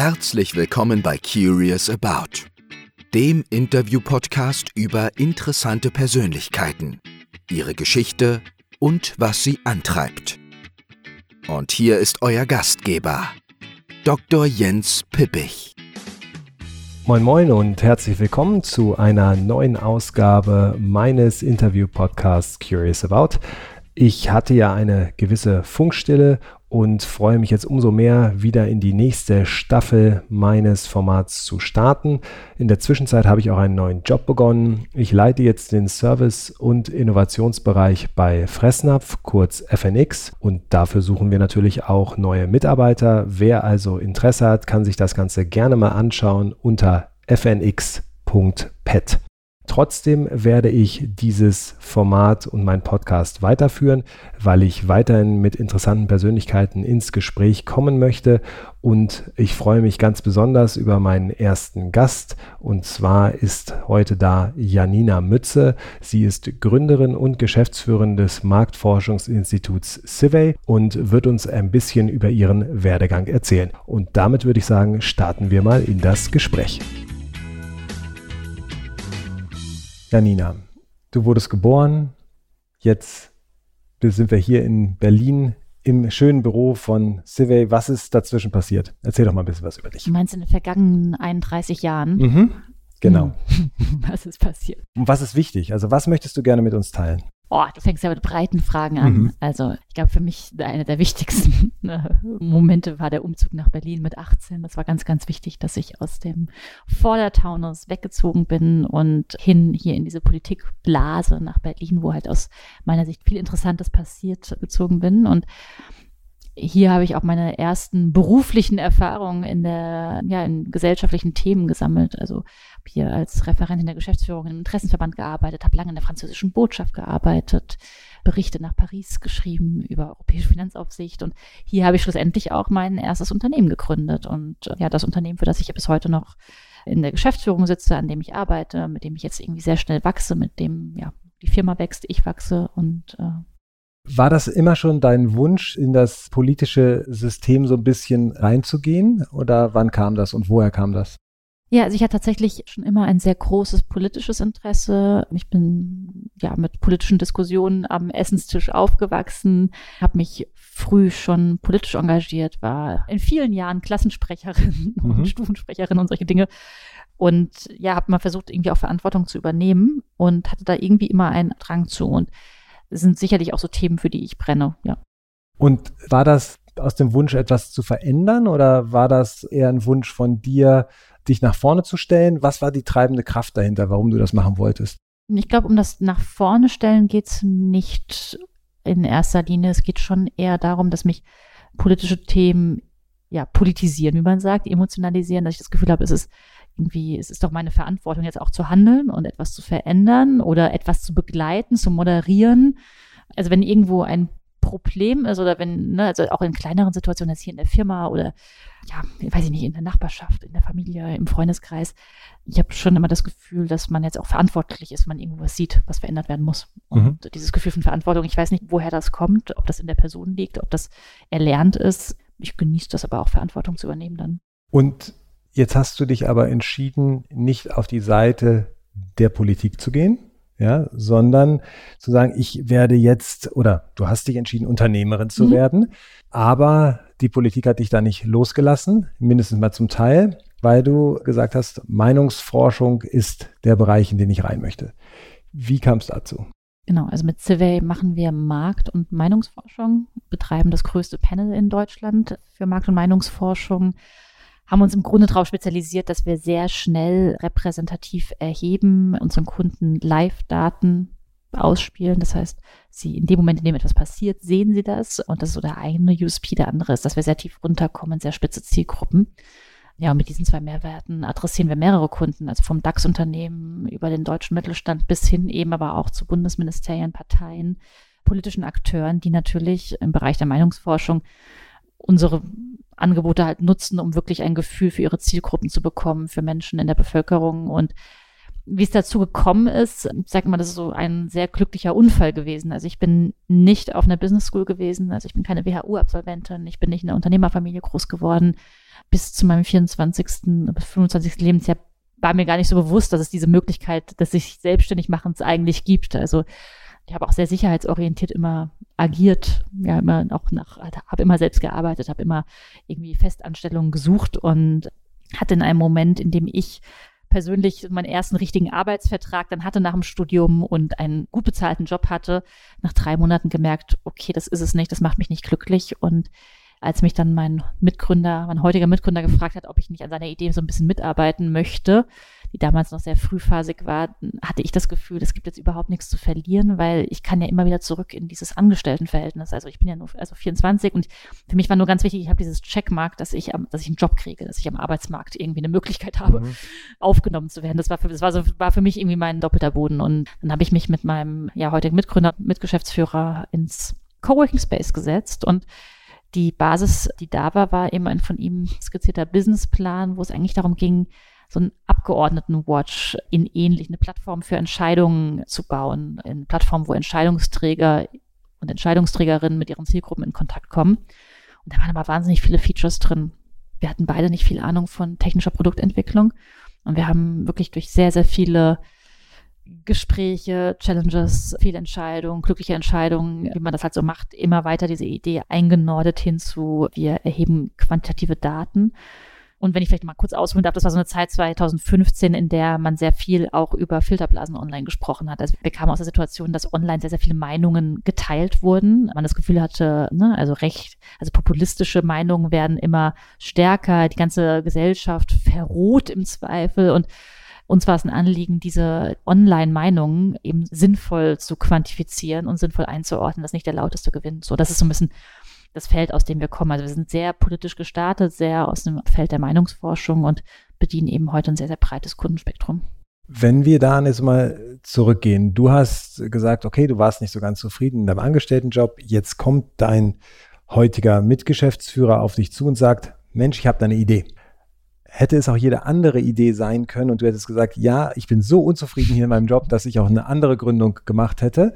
Herzlich willkommen bei Curious About, dem Interview-Podcast über interessante Persönlichkeiten, ihre Geschichte und was sie antreibt. Und hier ist euer Gastgeber, Dr. Jens Pippich. Moin Moin und herzlich willkommen zu einer neuen Ausgabe meines Interview-Podcasts Curious About. Ich hatte ja eine gewisse Funkstille und freue mich jetzt umso mehr, wieder in die nächste Staffel meines Formats zu starten. In der Zwischenzeit habe ich auch einen neuen Job begonnen. Ich leite jetzt den Service- und Innovationsbereich bei Fressnapf, kurz FNX. Und dafür suchen wir natürlich auch neue Mitarbeiter. Wer also Interesse hat, kann sich das Ganze gerne mal anschauen unter fnx.pet. Trotzdem werde ich dieses Format und meinen Podcast weiterführen, weil ich weiterhin mit interessanten Persönlichkeiten ins Gespräch kommen möchte. Und ich freue mich ganz besonders über meinen ersten Gast. Und zwar ist heute da Janina Mütze. Sie ist Gründerin und Geschäftsführerin des Marktforschungsinstituts Civey und wird uns ein bisschen über ihren Werdegang erzählen. Und damit würde ich sagen, starten wir mal in das Gespräch. Janina, du wurdest geboren. Jetzt sind wir hier in Berlin im schönen Büro von Civey. Was ist dazwischen passiert? Erzähl doch mal ein bisschen was über dich. Du meinst in den vergangenen 31 Jahren? Mhm, genau. was ist passiert? Und was ist wichtig? Also was möchtest du gerne mit uns teilen? Oh, du fängst ja mit breiten Fragen an. Mhm. Also ich glaube, für mich einer der wichtigsten ne, Momente war der Umzug nach Berlin mit 18. Das war ganz, ganz wichtig, dass ich aus dem Vordertaunus weggezogen bin und hin hier in diese Politikblase nach Berlin, wo halt aus meiner Sicht viel Interessantes passiert, gezogen bin. Und hier habe ich auch meine ersten beruflichen Erfahrungen in der, ja, in gesellschaftlichen Themen gesammelt. Also habe hier als Referentin der Geschäftsführung im Interessenverband gearbeitet, habe lange in der französischen Botschaft gearbeitet, Berichte nach Paris geschrieben über europäische Finanzaufsicht und hier habe ich schlussendlich auch mein erstes Unternehmen gegründet und ja, das Unternehmen, für das ich bis heute noch in der Geschäftsführung sitze, an dem ich arbeite, mit dem ich jetzt irgendwie sehr schnell wachse, mit dem ja die Firma wächst, ich wachse und äh, war das immer schon dein Wunsch, in das politische System so ein bisschen reinzugehen? Oder wann kam das und woher kam das? Ja, also ich hatte tatsächlich schon immer ein sehr großes politisches Interesse. Ich bin ja mit politischen Diskussionen am Essenstisch aufgewachsen, habe mich früh schon politisch engagiert, war in vielen Jahren Klassensprecherin mhm. und Stufensprecherin und solche Dinge. Und ja, habe mal versucht, irgendwie auch Verantwortung zu übernehmen und hatte da irgendwie immer einen Drang zu. Und sind sicherlich auch so Themen, für die ich brenne, ja. Und war das aus dem Wunsch, etwas zu verändern oder war das eher ein Wunsch von dir, dich nach vorne zu stellen? Was war die treibende Kraft dahinter, warum du das machen wolltest? Ich glaube, um das nach vorne stellen geht es nicht in erster Linie. Es geht schon eher darum, dass mich politische Themen ja politisieren, wie man sagt, emotionalisieren, dass ich das Gefühl habe, es ist irgendwie, es ist doch meine Verantwortung, jetzt auch zu handeln und etwas zu verändern oder etwas zu begleiten, zu moderieren. Also wenn irgendwo ein Problem ist oder wenn, ne, also auch in kleineren Situationen, jetzt hier in der Firma oder ja, weiß ich nicht, in der Nachbarschaft, in der Familie, im Freundeskreis, ich habe schon immer das Gefühl, dass man jetzt auch verantwortlich ist, wenn man irgendwas sieht, was verändert werden muss. Und mhm. dieses Gefühl von Verantwortung, ich weiß nicht, woher das kommt, ob das in der Person liegt, ob das erlernt ist. Ich genieße das aber auch, Verantwortung zu übernehmen dann. Und Jetzt hast du dich aber entschieden, nicht auf die Seite der Politik zu gehen, ja, sondern zu sagen, ich werde jetzt oder du hast dich entschieden, Unternehmerin zu mhm. werden, aber die Politik hat dich da nicht losgelassen, mindestens mal zum Teil, weil du gesagt hast, Meinungsforschung ist der Bereich, in den ich rein möchte. Wie kam es dazu? Genau, also mit Civey machen wir Markt- und Meinungsforschung, betreiben das größte Panel in Deutschland für Markt- und Meinungsforschung haben uns im Grunde darauf spezialisiert, dass wir sehr schnell repräsentativ erheben, unseren Kunden Live-Daten ausspielen. Das heißt, sie in dem Moment, in dem etwas passiert, sehen sie das. Und das ist so der eine USP. Der andere ist, dass wir sehr tief runterkommen, sehr spitze Zielgruppen. Ja, und mit diesen zwei Mehrwerten adressieren wir mehrere Kunden, also vom DAX-Unternehmen über den deutschen Mittelstand bis hin eben aber auch zu Bundesministerien, Parteien, politischen Akteuren, die natürlich im Bereich der Meinungsforschung unsere Angebote halt nutzen, um wirklich ein Gefühl für ihre Zielgruppen zu bekommen, für Menschen in der Bevölkerung. Und wie es dazu gekommen ist, ich sage mal, das ist so ein sehr glücklicher Unfall gewesen. Also ich bin nicht auf einer Business School gewesen, also ich bin keine WHU-Absolventin, ich bin nicht in einer Unternehmerfamilie groß geworden. Bis zu meinem 24. bis 25. Lebensjahr war mir gar nicht so bewusst, dass es diese Möglichkeit des sich selbstständig Machens eigentlich gibt. Also ich habe auch sehr sicherheitsorientiert immer agiert, ja immer auch nach, habe immer selbst gearbeitet, habe immer irgendwie Festanstellungen gesucht und hatte in einem Moment, in dem ich persönlich meinen ersten richtigen Arbeitsvertrag dann hatte nach dem Studium und einen gut bezahlten Job hatte, nach drei Monaten gemerkt, okay, das ist es nicht, das macht mich nicht glücklich. Und als mich dann mein Mitgründer, mein heutiger Mitgründer gefragt hat, ob ich nicht an seiner Idee so ein bisschen mitarbeiten möchte, die damals noch sehr frühphasig war, hatte ich das Gefühl, es gibt jetzt überhaupt nichts zu verlieren, weil ich kann ja immer wieder zurück in dieses Angestelltenverhältnis. Also ich bin ja nur also 24 und für mich war nur ganz wichtig, ich habe dieses Checkmark, dass ich, dass ich einen Job kriege, dass ich am Arbeitsmarkt irgendwie eine Möglichkeit habe, mhm. aufgenommen zu werden. Das war für, das war, so, war für mich irgendwie mein doppelter Boden. Und dann habe ich mich mit meinem ja heutigen Mitgründer, Mitgeschäftsführer ins Coworking Space gesetzt und die Basis, die da war, war eben ein von ihm skizzierter Businessplan, wo es eigentlich darum ging, so einen Abgeordnetenwatch in ähnlich, eine Plattform für Entscheidungen zu bauen, eine Plattform, wo Entscheidungsträger und Entscheidungsträgerinnen mit ihren Zielgruppen in Kontakt kommen. Und da waren aber wahnsinnig viele Features drin. Wir hatten beide nicht viel Ahnung von technischer Produktentwicklung und wir haben wirklich durch sehr, sehr viele Gespräche, Challenges, viele Entscheidungen, glückliche Entscheidungen, wie man das halt so macht, immer weiter diese Idee eingenordet hinzu, wir erheben quantitative Daten und wenn ich vielleicht mal kurz ausholen darf, das war so eine Zeit 2015, in der man sehr viel auch über Filterblasen online gesprochen hat. Also wir kamen aus der Situation, dass online sehr, sehr viele Meinungen geteilt wurden. Man das Gefühl hatte, ne, also recht, also populistische Meinungen werden immer stärker, die ganze Gesellschaft verroht im Zweifel und uns war es ein Anliegen, diese Online-Meinungen eben sinnvoll zu quantifizieren und sinnvoll einzuordnen, dass nicht der lauteste gewinnt. So, das ist so ein bisschen das Feld, aus dem wir kommen. Also wir sind sehr politisch gestartet, sehr aus dem Feld der Meinungsforschung und bedienen eben heute ein sehr, sehr breites Kundenspektrum. Wenn wir da jetzt mal zurückgehen, du hast gesagt, okay, du warst nicht so ganz zufrieden in deinem Angestelltenjob, jetzt kommt dein heutiger Mitgeschäftsführer auf dich zu und sagt, Mensch, ich habe da eine Idee. Hätte es auch jede andere Idee sein können und du hättest gesagt, ja, ich bin so unzufrieden hier in meinem Job, dass ich auch eine andere Gründung gemacht hätte?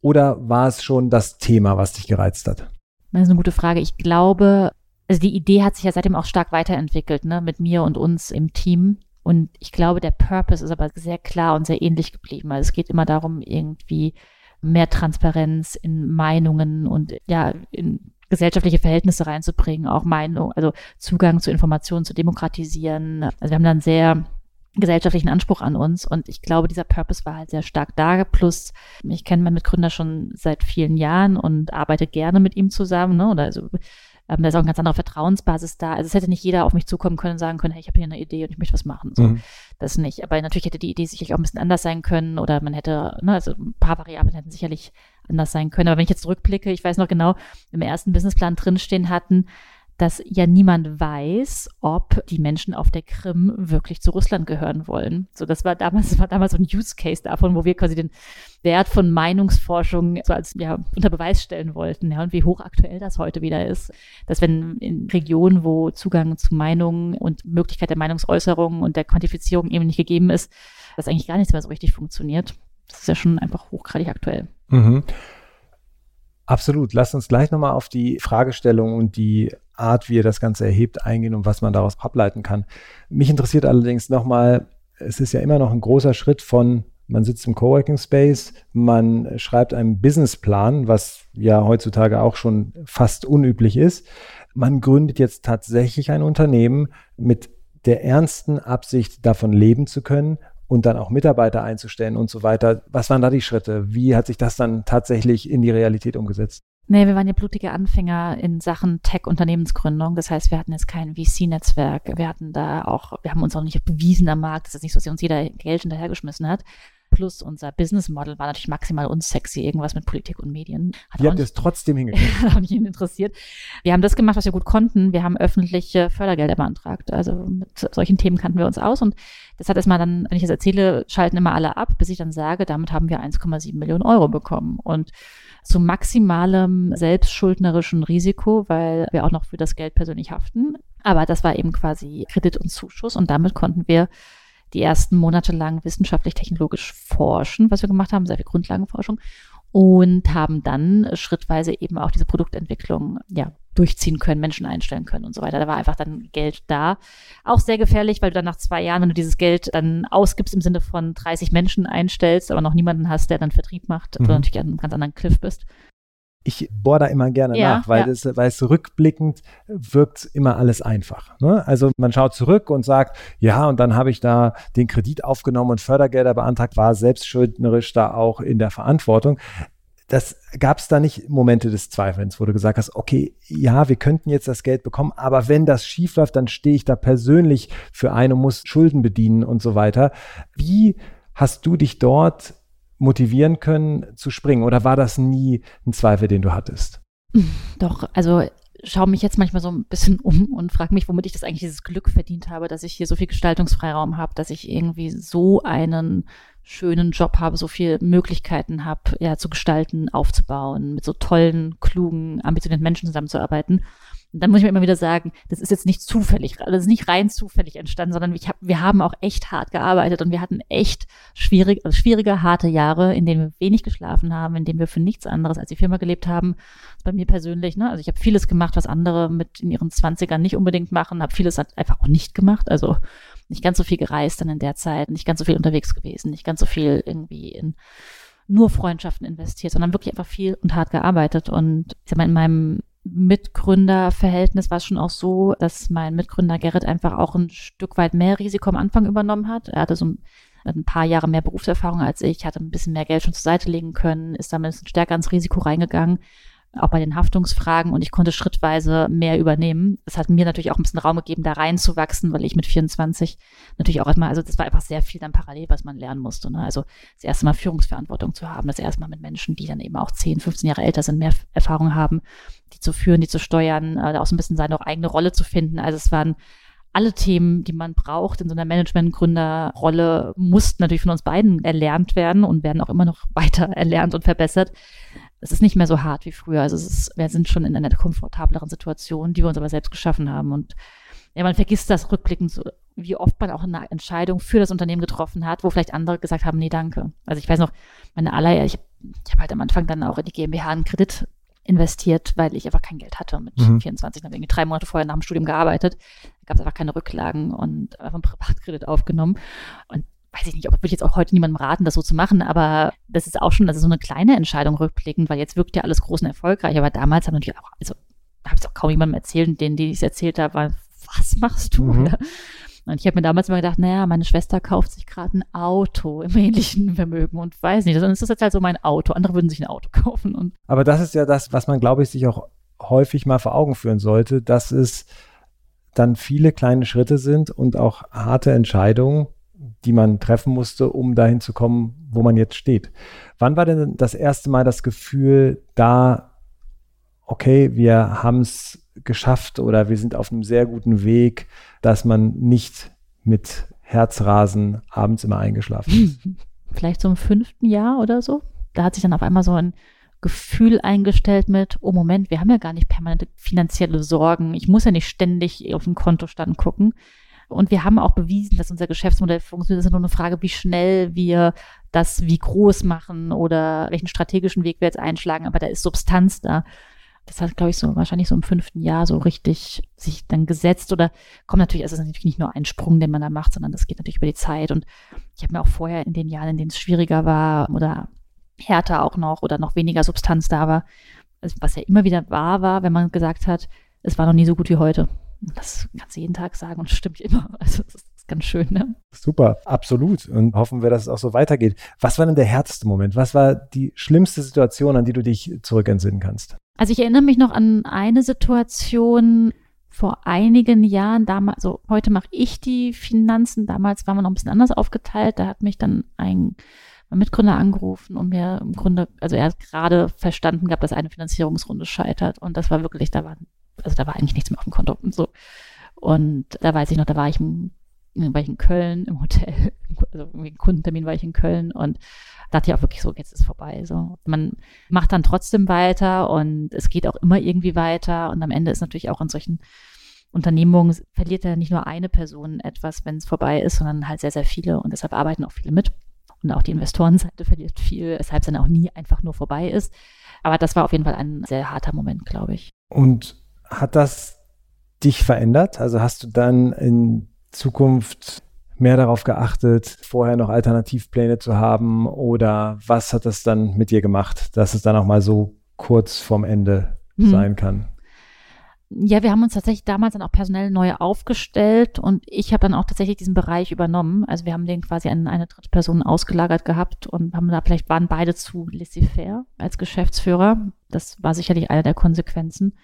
Oder war es schon das Thema, was dich gereizt hat? Das ist eine gute Frage. Ich glaube, also die Idee hat sich ja seitdem auch stark weiterentwickelt, ne, mit mir und uns im Team. Und ich glaube, der Purpose ist aber sehr klar und sehr ähnlich geblieben. Also es geht immer darum, irgendwie mehr Transparenz in Meinungen und ja, in gesellschaftliche Verhältnisse reinzubringen, auch Meinung, also Zugang zu Informationen zu demokratisieren. Also wir haben dann sehr gesellschaftlichen Anspruch an uns. Und ich glaube, dieser Purpose war halt sehr stark da. Plus, ich kenne meinen Mitgründer schon seit vielen Jahren und arbeite gerne mit ihm zusammen. Ne? Oder also, ähm, da ist auch eine ganz andere Vertrauensbasis da. Also es hätte nicht jeder auf mich zukommen können und sagen können, hey, ich habe hier eine Idee und ich möchte was machen. So, mhm. Das nicht. Aber natürlich hätte die Idee sicherlich auch ein bisschen anders sein können oder man hätte, ne, also ein paar Variablen hätten sicherlich anders sein können. Aber wenn ich jetzt zurückblicke, ich weiß noch genau, im ersten Businessplan drinstehen hatten, dass ja niemand weiß, ob die Menschen auf der Krim wirklich zu Russland gehören wollen. So, das war damals, das war damals so ein Use Case davon, wo wir quasi den Wert von Meinungsforschung so als ja unter Beweis stellen wollten, ja, und wie hochaktuell das heute wieder ist, dass wenn in Regionen, wo Zugang zu Meinungen und Möglichkeit der Meinungsäußerung und der Quantifizierung eben nicht gegeben ist, dass eigentlich gar nichts mehr so richtig funktioniert. Das ist ja schon einfach hochgradig aktuell. Mhm. Absolut. Lass uns gleich nochmal auf die Fragestellung und die Art, wie ihr das Ganze erhebt, eingehen und was man daraus ableiten kann. Mich interessiert allerdings nochmal, es ist ja immer noch ein großer Schritt von, man sitzt im Coworking Space, man schreibt einen Businessplan, was ja heutzutage auch schon fast unüblich ist. Man gründet jetzt tatsächlich ein Unternehmen mit der ernsten Absicht, davon leben zu können und dann auch Mitarbeiter einzustellen und so weiter. Was waren da die Schritte? Wie hat sich das dann tatsächlich in die Realität umgesetzt? Nee, wir waren ja blutige Anfänger in Sachen Tech-Unternehmensgründung. Das heißt, wir hatten jetzt kein VC-Netzwerk. Wir hatten da auch, wir haben uns auch nicht bewiesen am Markt. Das ist nicht so, dass uns jeder Geld hinterhergeschmissen hat. Plus unser Business Model war natürlich maximal unsexy, irgendwas mit Politik und Medien. Hat Wie habt ihr es trotzdem hingekriegt? hat auch nicht interessiert. Wir haben das gemacht, was wir gut konnten. Wir haben öffentliche Fördergelder beantragt. Also mit solchen Themen kannten wir uns aus und das hat erstmal dann, wenn ich das erzähle, schalten immer alle ab, bis ich dann sage, damit haben wir 1,7 Millionen Euro bekommen. Und zu maximalem selbstschuldnerischen Risiko, weil wir auch noch für das Geld persönlich haften. Aber das war eben quasi Kredit und Zuschuss und damit konnten wir die ersten Monate lang wissenschaftlich-technologisch forschen, was wir gemacht haben, sehr viel Grundlagenforschung und haben dann schrittweise eben auch diese Produktentwicklung ja, durchziehen können, Menschen einstellen können und so weiter. Da war einfach dann Geld da. Auch sehr gefährlich, weil du dann nach zwei Jahren, wenn du dieses Geld dann ausgibst im Sinne von 30 Menschen einstellst, aber noch niemanden hast, der dann Vertrieb macht, mhm. du natürlich an einem ganz anderen Cliff bist. Ich bohre da immer gerne ja, nach, weil, ja. das, weil es rückblickend wirkt immer alles einfach. Ne? Also man schaut zurück und sagt, ja, und dann habe ich da den Kredit aufgenommen und Fördergelder beantragt, war selbstschuldnerisch da auch in der Verantwortung das gab es da nicht Momente des Zweifelns, wo du gesagt hast, okay, ja, wir könnten jetzt das Geld bekommen, aber wenn das schief läuft, dann stehe ich da persönlich für ein und muss Schulden bedienen und so weiter. Wie hast du dich dort motivieren können zu springen oder war das nie ein Zweifel, den du hattest? Doch, also schaue mich jetzt manchmal so ein bisschen um und frage mich, womit ich das eigentlich dieses Glück verdient habe, dass ich hier so viel Gestaltungsfreiraum habe, dass ich irgendwie so einen schönen Job habe, so viele Möglichkeiten habe, ja, zu gestalten, aufzubauen, mit so tollen, klugen, ambitionierten Menschen zusammenzuarbeiten. Und dann muss ich mir immer wieder sagen, das ist jetzt nicht zufällig, das ist nicht rein zufällig entstanden, sondern ich hab, wir haben auch echt hart gearbeitet und wir hatten echt schwierig, also schwierige, harte Jahre, in denen wir wenig geschlafen haben, in denen wir für nichts anderes als die Firma gelebt haben. Bei mir persönlich, ne? Also ich habe vieles gemacht, was andere mit in ihren Zwanzigern nicht unbedingt machen, habe vieles einfach auch nicht gemacht. Also nicht ganz so viel gereist dann in der Zeit, nicht ganz so viel unterwegs gewesen, nicht ganz so viel irgendwie in nur Freundschaften investiert, sondern wirklich einfach viel und hart gearbeitet. Und ich sag mal, in meinem Mitgründerverhältnis war es schon auch so, dass mein Mitgründer Gerrit einfach auch ein Stück weit mehr Risiko am Anfang übernommen hat. Er hatte so ein, paar Jahre mehr Berufserfahrung als ich, hatte ein bisschen mehr Geld schon zur Seite legen können, ist damit stärker ins Risiko reingegangen auch bei den Haftungsfragen und ich konnte schrittweise mehr übernehmen. Es hat mir natürlich auch ein bisschen Raum gegeben, da reinzuwachsen, weil ich mit 24 natürlich auch erstmal, also das war einfach sehr viel dann parallel, was man lernen musste. Ne? Also das erste Mal Führungsverantwortung zu haben, das erste Mal mit Menschen, die dann eben auch 10, 15 Jahre älter sind, mehr Erfahrung haben, die zu führen, die zu steuern, äh, auch so ein bisschen seine auch eigene Rolle zu finden. Also es waren alle Themen, die man braucht in so einer Management-Gründerrolle, mussten natürlich von uns beiden erlernt werden und werden auch immer noch weiter erlernt und verbessert es ist nicht mehr so hart wie früher. Also es ist, wir sind schon in einer komfortableren Situation, die wir uns aber selbst geschaffen haben. Und ja, man vergisst das rückblickend, so, wie oft man auch eine Entscheidung für das Unternehmen getroffen hat, wo vielleicht andere gesagt haben, nee, danke. Also ich weiß noch, meine aller, ich, ich habe halt am Anfang dann auch in die GmbH einen Kredit investiert, weil ich einfach kein Geld hatte mit mhm. 24. habe irgendwie drei Monate vorher nach dem Studium gearbeitet. Da gab es einfach keine Rücklagen und einfach einen Privatkredit aufgenommen. Und weiß ich nicht, ob würde ich jetzt auch heute niemandem raten, das so zu machen, aber das ist auch schon, das ist so eine kleine Entscheidung rückblickend, weil jetzt wirkt ja alles groß und erfolgreich, aber damals haben natürlich auch, also habe ich es auch kaum jemandem erzählt, denen, die ich es erzählt habe, war, was machst du? Mhm. Und ich habe mir damals immer gedacht, naja, meine Schwester kauft sich gerade ein Auto im ähnlichen Vermögen und weiß nicht, dann ist das jetzt halt so mein Auto. Andere würden sich ein Auto kaufen. Und Aber das ist ja das, was man, glaube ich, sich auch häufig mal vor Augen führen sollte, dass es dann viele kleine Schritte sind und auch harte Entscheidungen, die man treffen musste, um dahin zu kommen, wo man jetzt steht. Wann war denn das erste Mal das Gefühl da, okay, wir haben es geschafft oder wir sind auf einem sehr guten Weg, dass man nicht mit Herzrasen abends immer eingeschlafen ist? Vielleicht im fünften Jahr oder so. Da hat sich dann auf einmal so ein Gefühl eingestellt mit, oh Moment, wir haben ja gar nicht permanente finanzielle Sorgen. Ich muss ja nicht ständig auf den Kontostand gucken. Und wir haben auch bewiesen, dass unser Geschäftsmodell funktioniert. Es ist nur eine Frage, wie schnell wir das wie groß machen oder welchen strategischen Weg wir jetzt einschlagen. Aber da ist Substanz da. Das hat, glaube ich, so wahrscheinlich so im fünften Jahr so richtig sich dann gesetzt oder kommt natürlich, also es ist natürlich nicht nur ein Sprung, den man da macht, sondern das geht natürlich über die Zeit. Und ich habe mir auch vorher in den Jahren, in denen es schwieriger war oder härter auch noch oder noch weniger Substanz da war, also was ja immer wieder wahr war, wenn man gesagt hat, es war noch nie so gut wie heute. Das kannst du jeden Tag sagen und stimmt immer. Also das ist ganz schön, ne? Super, absolut. Und hoffen wir, dass es auch so weitergeht. Was war denn der härteste Moment? Was war die schlimmste Situation, an die du dich zurückentsinnen kannst? Also ich erinnere mich noch an eine Situation vor einigen Jahren. Damals, also heute mache ich die Finanzen. Damals waren wir noch ein bisschen anders aufgeteilt. Da hat mich dann ein Mitgründer angerufen und mir im Grunde, also er hat gerade verstanden gehabt, dass eine Finanzierungsrunde scheitert. Und das war wirklich, da war also da war eigentlich nichts mehr auf dem Konto und so. Und da weiß ich noch, da war ich, im, war ich in Köln im Hotel, also einen Kundentermin war ich in Köln und dachte ich auch wirklich so, jetzt ist vorbei. So, man macht dann trotzdem weiter und es geht auch immer irgendwie weiter und am Ende ist natürlich auch in solchen Unternehmung verliert ja nicht nur eine Person etwas, wenn es vorbei ist, sondern halt sehr, sehr viele und deshalb arbeiten auch viele mit. Und auch die Investorenseite verliert viel, weshalb es dann auch nie einfach nur vorbei ist. Aber das war auf jeden Fall ein sehr harter Moment, glaube ich. Und hat das dich verändert? Also hast du dann in Zukunft mehr darauf geachtet, vorher noch Alternativpläne zu haben? Oder was hat das dann mit dir gemacht, dass es dann auch mal so kurz vorm Ende hm. sein kann? Ja, wir haben uns tatsächlich damals dann auch personell neu aufgestellt und ich habe dann auch tatsächlich diesen Bereich übernommen. Also wir haben den quasi an eine dritte Person ausgelagert gehabt und haben da vielleicht waren beide zu laissez-faire als Geschäftsführer. Das war sicherlich eine der Konsequenzen.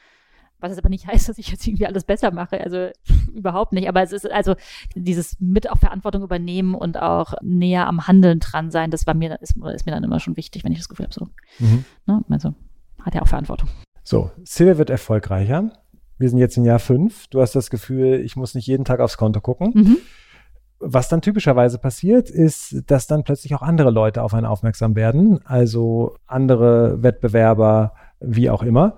Was es aber nicht heißt, dass ich jetzt irgendwie alles besser mache. Also überhaupt nicht. Aber es ist also dieses mit auch Verantwortung übernehmen und auch näher am Handeln dran sein, das war mir, ist, ist mir dann immer schon wichtig, wenn ich das Gefühl habe, so. Mhm. Ne? Also hat ja auch Verantwortung. So, Silvia wird erfolgreicher wir sind jetzt in Jahr fünf, du hast das Gefühl, ich muss nicht jeden Tag aufs Konto gucken. Mhm. Was dann typischerweise passiert, ist, dass dann plötzlich auch andere Leute auf einen aufmerksam werden, also andere Wettbewerber, wie auch immer.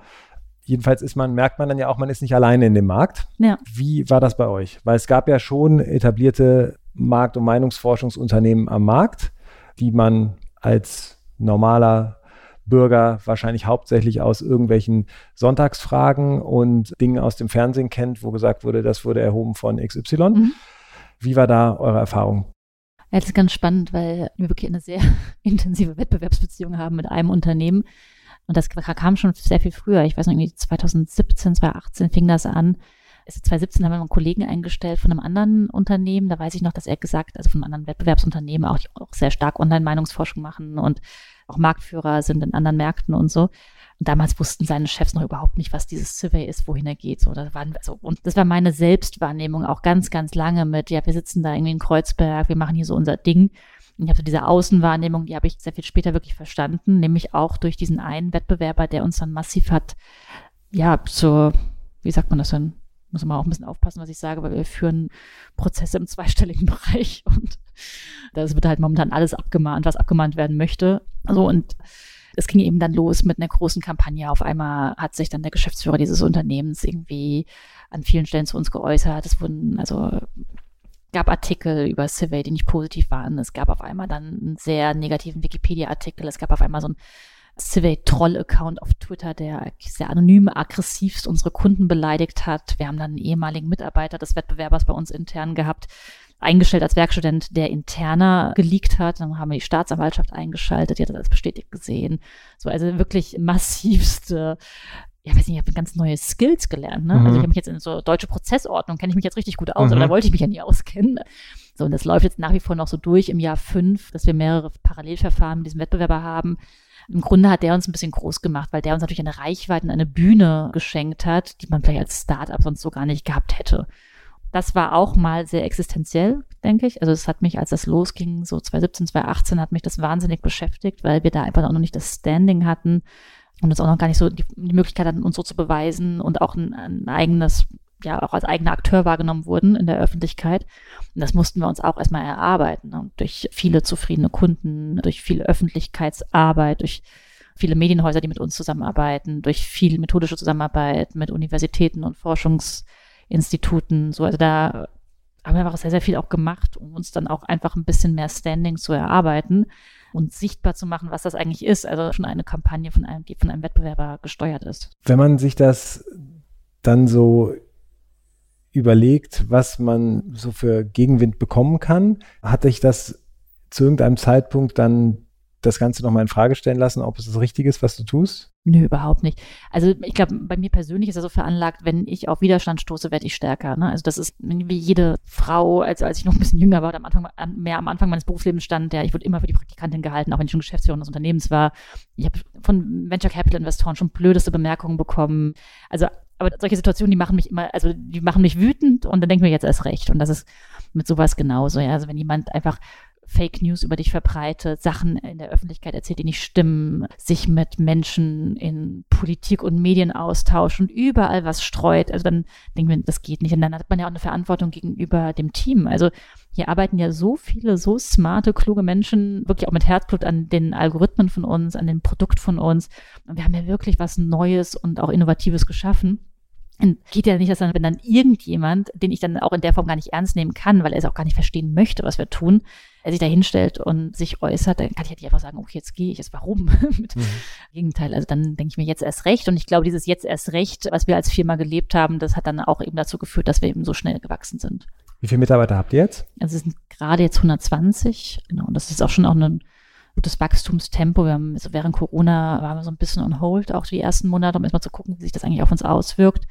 Jedenfalls ist man, merkt man dann ja auch, man ist nicht alleine in dem Markt. Ja. Wie war das bei euch? Weil es gab ja schon etablierte Markt- und Meinungsforschungsunternehmen am Markt, die man als normaler Bürger wahrscheinlich hauptsächlich aus irgendwelchen Sonntagsfragen und Dingen aus dem Fernsehen kennt, wo gesagt wurde, das wurde erhoben von XY. Mhm. Wie war da eure Erfahrung? Ja, das ist ganz spannend, weil wir wirklich eine sehr intensive Wettbewerbsbeziehung haben mit einem Unternehmen. Und das kam schon sehr viel früher. Ich weiß noch, irgendwie 2017, 2018 fing das an. 2017 haben wir einen Kollegen eingestellt von einem anderen Unternehmen. Da weiß ich noch, dass er gesagt, also von einem anderen Wettbewerbsunternehmen, auch, auch sehr stark Online-Meinungsforschung machen und auch Marktführer sind in anderen Märkten und so. Und damals wussten seine Chefs noch überhaupt nicht, was dieses Survey ist, wohin er geht. So, das waren, also, und das war meine Selbstwahrnehmung auch ganz, ganz lange mit, ja, wir sitzen da irgendwie in Kreuzberg, wir machen hier so unser Ding. Ich habe so diese Außenwahrnehmung, die habe ich sehr viel später wirklich verstanden, nämlich auch durch diesen einen Wettbewerber, der uns dann massiv hat, ja, so, wie sagt man das denn? muss man auch ein bisschen aufpassen, was ich sage, weil wir führen Prozesse im zweistelligen Bereich und das wird halt momentan alles abgemahnt, was abgemahnt werden möchte. So und es ging eben dann los mit einer großen Kampagne. Auf einmal hat sich dann der Geschäftsführer dieses Unternehmens irgendwie an vielen Stellen zu uns geäußert. Es wurden also gab Artikel über Survey, die nicht positiv waren. Es gab auf einmal dann einen sehr negativen Wikipedia-Artikel. Es gab auf einmal so ein Survey-Troll-Account auf Twitter, der sehr anonym, aggressivst unsere Kunden beleidigt hat. Wir haben dann einen ehemaligen Mitarbeiter des Wettbewerbers bei uns intern gehabt, eingestellt als Werkstudent, der interner geleakt hat. Dann haben wir die Staatsanwaltschaft eingeschaltet, die hat das bestätigt gesehen. So, also wirklich massivste ja, weiß nicht, ich habe ganz neue Skills gelernt. Ne? Also mhm. Also ich habe mich jetzt in so deutsche Prozessordnung, kenne ich mich jetzt richtig gut aus, mhm. aber da wollte ich mich ja nie auskennen. So, und das läuft jetzt nach wie vor noch so durch im Jahr fünf, dass wir mehrere Parallelverfahren mit diesem Wettbewerber haben. Im Grunde hat der uns ein bisschen groß gemacht, weil der uns natürlich eine Reichweite und eine Bühne geschenkt hat, die man vielleicht als Startup sonst so gar nicht gehabt hätte. Das war auch mal sehr existenziell, denke ich. Also es hat mich, als das losging, so 2017, 2018, hat mich das wahnsinnig beschäftigt, weil wir da einfach auch noch nicht das Standing hatten und uns auch noch gar nicht so die, die Möglichkeit hatten, uns so zu beweisen und auch ein, ein eigenes ja auch als eigener Akteur wahrgenommen wurden in der Öffentlichkeit. Und das mussten wir uns auch erstmal erarbeiten. Und durch viele zufriedene Kunden, durch viel Öffentlichkeitsarbeit, durch viele Medienhäuser, die mit uns zusammenarbeiten, durch viel methodische Zusammenarbeit mit Universitäten und Forschungsinstituten. So, also da haben wir einfach sehr, sehr viel auch gemacht, um uns dann auch einfach ein bisschen mehr Standing zu erarbeiten und sichtbar zu machen, was das eigentlich ist. Also schon eine Kampagne von einem, die von einem Wettbewerber gesteuert ist. Wenn man sich das dann so überlegt, was man so für Gegenwind bekommen kann. Hatte ich das zu irgendeinem Zeitpunkt dann das Ganze nochmal in Frage stellen lassen, ob es das Richtige ist, was du tust? Nö, überhaupt nicht. Also ich glaube, bei mir persönlich ist das so veranlagt, wenn ich auf Widerstand stoße, werde ich stärker. Ne? Also das ist wie jede Frau, als, als ich noch ein bisschen jünger war, am Anfang, mehr am Anfang meines Berufslebens stand, ja, ich wurde immer für die Praktikantin gehalten, auch wenn ich schon Geschäftsführer des Unternehmens war. Ich habe von Venture Capital Investoren schon blödeste Bemerkungen bekommen. Also aber solche Situationen, die machen mich immer, also die machen mich wütend und dann denken wir jetzt erst recht. Und das ist mit sowas genauso. Ja. Also wenn jemand einfach Fake News über dich verbreitet, Sachen in der Öffentlichkeit erzählt, die nicht stimmen, sich mit Menschen in Politik und Medien austauscht und überall was streut, also dann denken wir, das geht nicht. Und dann hat man ja auch eine Verantwortung gegenüber dem Team. Also hier arbeiten ja so viele, so smarte, kluge Menschen, wirklich auch mit Herzblut an den Algorithmen von uns, an dem Produkt von uns. Und wir haben ja wirklich was Neues und auch Innovatives geschaffen. Geht ja nicht, dass dann, wenn dann irgendjemand, den ich dann auch in der Form gar nicht ernst nehmen kann, weil er es auch gar nicht verstehen möchte, was wir tun, er sich da hinstellt und sich äußert, dann kann ich halt nicht einfach sagen, okay, jetzt gehe ich, jetzt warum? Mit mhm. Gegenteil. Also dann denke ich mir jetzt erst recht. Und ich glaube, dieses jetzt erst recht, was wir als Firma gelebt haben, das hat dann auch eben dazu geführt, dass wir eben so schnell gewachsen sind. Wie viele Mitarbeiter habt ihr jetzt? Also es sind gerade jetzt 120, genau. Und das ist auch schon auch ein gutes Wachstumstempo. Wir haben also während Corona waren wir so ein bisschen on hold, auch die ersten Monate, um erstmal zu gucken, wie sich das eigentlich auf uns auswirkt.